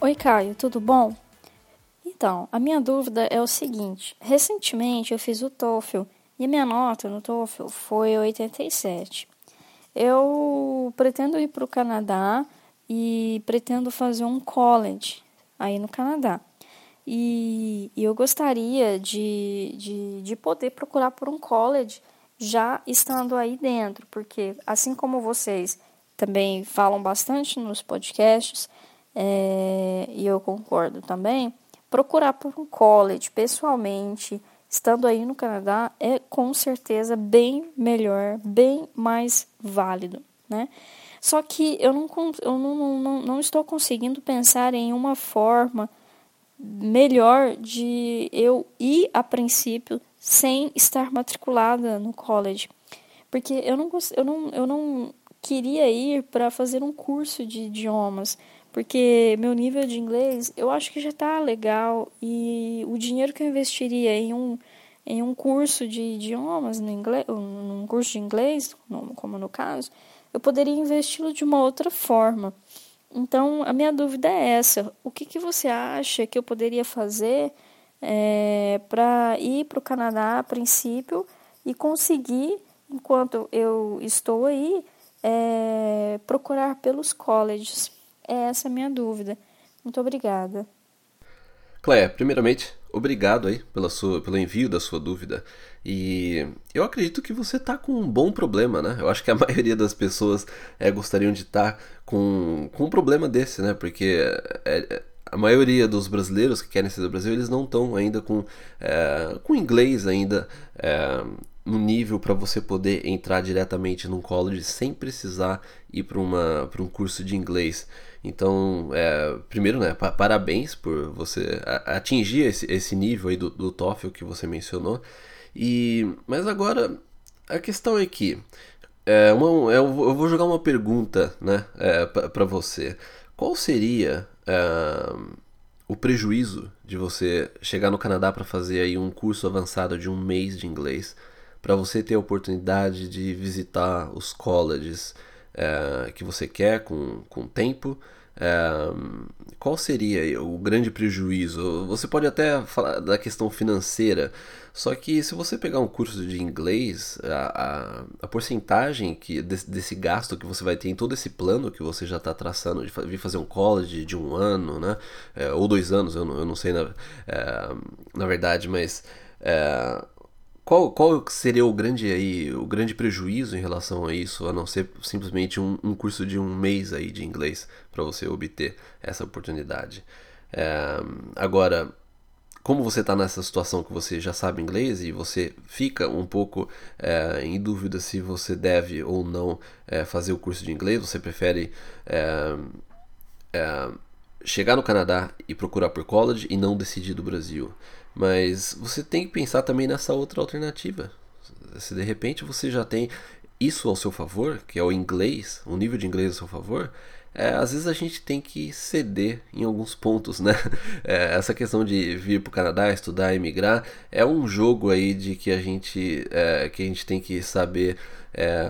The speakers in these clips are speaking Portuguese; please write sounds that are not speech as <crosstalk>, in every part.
Oi, Caio, tudo bom? Então, a minha dúvida é o seguinte: recentemente eu fiz o TOEFL e a minha nota no TOEFL foi 87. Eu pretendo ir para o Canadá e pretendo fazer um college aí no Canadá. E, e eu gostaria de, de, de poder procurar por um college já estando aí dentro, porque assim como vocês também falam bastante nos podcasts, é, e eu concordo também, procurar por um college pessoalmente, estando aí no Canadá, é com certeza bem melhor, bem mais válido, né? Só que eu não, eu não, não, não estou conseguindo pensar em uma forma melhor de eu ir a princípio sem estar matriculada no college. Porque eu não, eu não, eu não queria ir para fazer um curso de idiomas porque meu nível de inglês eu acho que já está legal e o dinheiro que eu investiria em um em um curso de idiomas no inglês, num curso de inglês, como no caso, eu poderia investi-lo de uma outra forma. Então, a minha dúvida é essa: o que, que você acha que eu poderia fazer é, para ir para o Canadá a princípio e conseguir, enquanto eu estou aí, é, procurar pelos colleges? É essa a minha dúvida. Muito obrigada. Cléia, primeiramente, obrigado aí pela sua, pelo envio da sua dúvida. E eu acredito que você está com um bom problema, né? Eu acho que a <laughs> maioria das pessoas é, gostariam de estar tá com, com um problema desse, né? Porque é, é, a maioria dos brasileiros que querem ser do Brasil, eles não estão ainda com, é, com inglês ainda no nível para você poder entrar diretamente num college sem precisar ir para um curso de inglês. Então, é, primeiro, né, parabéns por você atingir esse, esse nível aí do, do TOEFL que você mencionou. E, mas agora, a questão é que é uma, eu vou jogar uma pergunta né, é, para você. Qual seria é, o prejuízo de você chegar no Canadá para fazer aí um curso avançado de um mês de inglês, para você ter a oportunidade de visitar os colleges, é, que você quer com, com tempo. É, qual seria o grande prejuízo? Você pode até falar da questão financeira, só que se você pegar um curso de inglês, a, a, a porcentagem que desse, desse, gasto que você vai ter em todo esse plano que você já está traçando de vir fazer um college de um ano, né? É, ou dois anos, eu não, eu não sei na, é, na verdade, mas é, qual, qual seria o grande aí o grande prejuízo em relação a isso, a não ser simplesmente um, um curso de um mês aí de inglês para você obter essa oportunidade? É, agora, como você está nessa situação que você já sabe inglês e você fica um pouco é, em dúvida se você deve ou não é, fazer o curso de inglês, você prefere é, é chegar no Canadá e procurar por college e não decidir do Brasil. Mas você tem que pensar também nessa outra alternativa. Se de repente você já tem isso ao seu favor, que é o inglês, o nível de inglês ao seu favor, é, às vezes a gente tem que ceder em alguns pontos, né? <laughs> É, essa questão de vir para o Canadá, estudar, emigrar, é um jogo aí de que a gente, é, que a gente tem que saber é,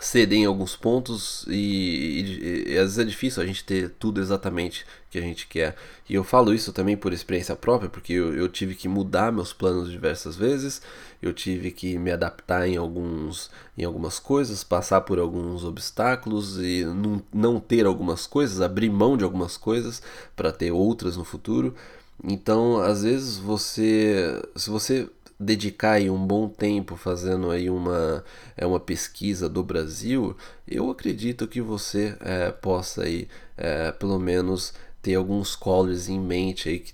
ceder em alguns pontos e, e, e, às vezes é difícil a gente ter tudo exatamente que a gente quer. E eu falo isso também por experiência própria, porque eu, eu tive que mudar meus planos diversas vezes, eu tive que me adaptar em, alguns, em algumas coisas, passar por alguns obstáculos e não, não ter algumas coisas, abrir mão de algumas coisas para ter outras no futuro. Então, às vezes você, se você dedicar aí um bom tempo fazendo aí uma, é, uma pesquisa do Brasil, eu acredito que você é, possa aí, é, pelo menos ter alguns colors em mente aí que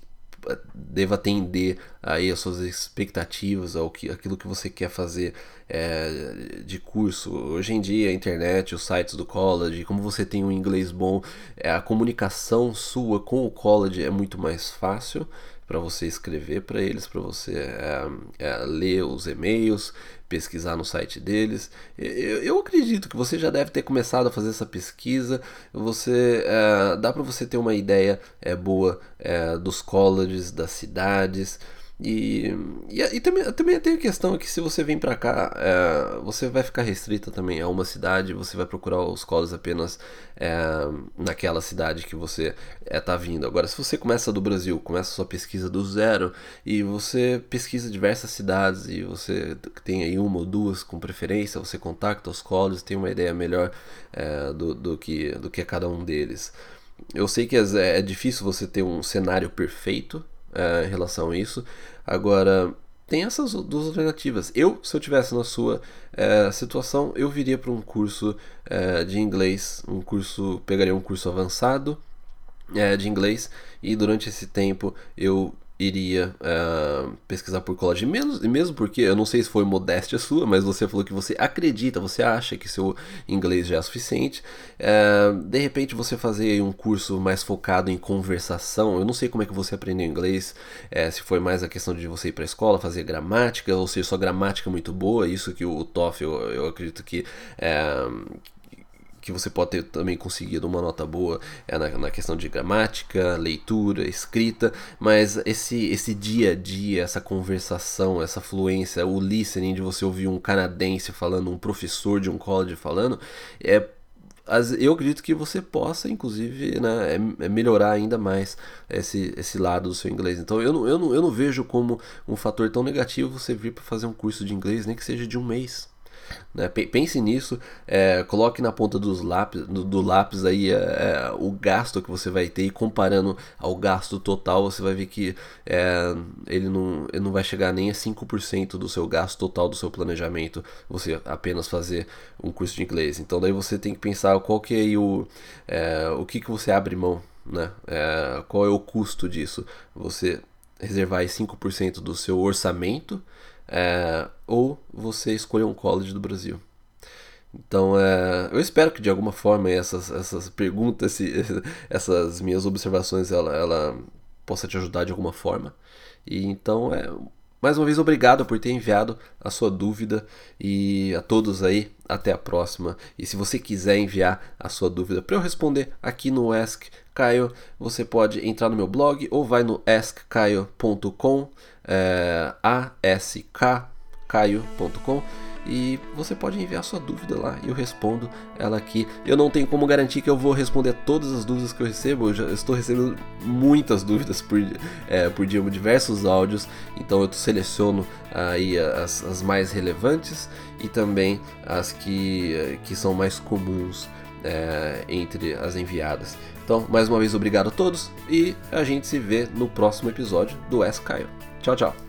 deva atender aí as suas expectativas, ao que, aquilo que você quer fazer é, de curso. Hoje em dia, a internet, os sites do college, como você tem um inglês bom, é, a comunicação sua com o college é muito mais fácil para você escrever para eles, para você é, é, ler os e-mails, pesquisar no site deles. Eu, eu, acredito que você já deve ter começado a fazer essa pesquisa. Você é, dá para você ter uma ideia é, boa é, dos colleges, das cidades. E, e, e, também, também tem a questão que se você vem para cá, é, você vai ficar restrita também a uma cidade, você vai procurar os colos apenas é, naquela cidade que você é, vindo. Agora, se você começa do Brasil, começa sua pesquisa do zero e você pesquisa diversas cidades e você tem aí uma ou duas com preferência, você contacta os colos, tem uma ideia melhor é, do, do, que, do que é cada um deles. Eu sei que é, é difícil você ter um cenário perfeito, é, em relação a isso. Agora, tem essas duas alternativas. Eu, se eu tivesse na sua é, situação, eu viria para um curso é, de inglês, um curso, pegaria um curso avançado é, de inglês e durante esse tempo eu iria uh, pesquisar por college, mesmo, mesmo porque eu não sei se foi modéstia sua, mas você falou que você acredita, você acha que seu inglês já é suficiente. Uh, de repente você fazer um curso mais focado em conversação, eu não sei como é que você aprendeu inglês, uh, se foi mais a questão de você ir para a escola, fazer gramática, ou seja, sua gramática é muito boa, isso que o TOEFL eu, eu acredito que que você pode ter também conseguido uma nota boa é na, na, questão de gramática, leitura, escrita, mas esse, esse dia a dia, essa conversação, essa fluência, o listening de você ouvir um canadense falando, um professor de um college falando, é eu acredito que você possa, inclusive, né, é, é melhorar ainda mais esse, esse lado do seu inglês. Então, eu não, eu, não, eu não vejo como um fator tão negativo você vir para fazer um curso de inglês, nem que seja de um mês. Né? Pense nisso, é, coloque na ponta dos lápis, do, do lápis aí é, é, o gasto que você vai ter e comparando ao gasto total, você vai ver que é, ele, não, ele não vai chegar nem a 5% do seu gasto total do seu planejamento, você apenas fazer um curso de inglês. Então daí você tem que pensar qual que é o, é, o que, que você abre mão, né? É, qual é o custo disso. Você reservar 5% do seu orçamento é, ou você escolher um college do Brasil. Então, é, eu espero que de alguma forma essas, essas perguntas, <laughs> essas minhas observações, ela, ela possa te ajudar de alguma forma. E então, é, mais uma vez, obrigado por ter enviado a sua dúvida e a todos aí, até a próxima. E se você quiser enviar a sua dúvida para eu responder aqui no Ask Caio, você pode entrar no meu blog ou vai no askcaio.com é, askcaio.com e você pode enviar sua dúvida lá e eu respondo ela aqui. Eu não tenho como garantir que eu vou responder todas as dúvidas que eu recebo, eu já estou recebendo muitas dúvidas por, é, por dia, diversos áudios, então eu seleciono aí as, as mais relevantes e também as que, que são mais comuns é, entre as enviadas. Então, mais uma vez, obrigado a todos e a gente se vê no próximo episódio do S Caio. Tchau, tchau.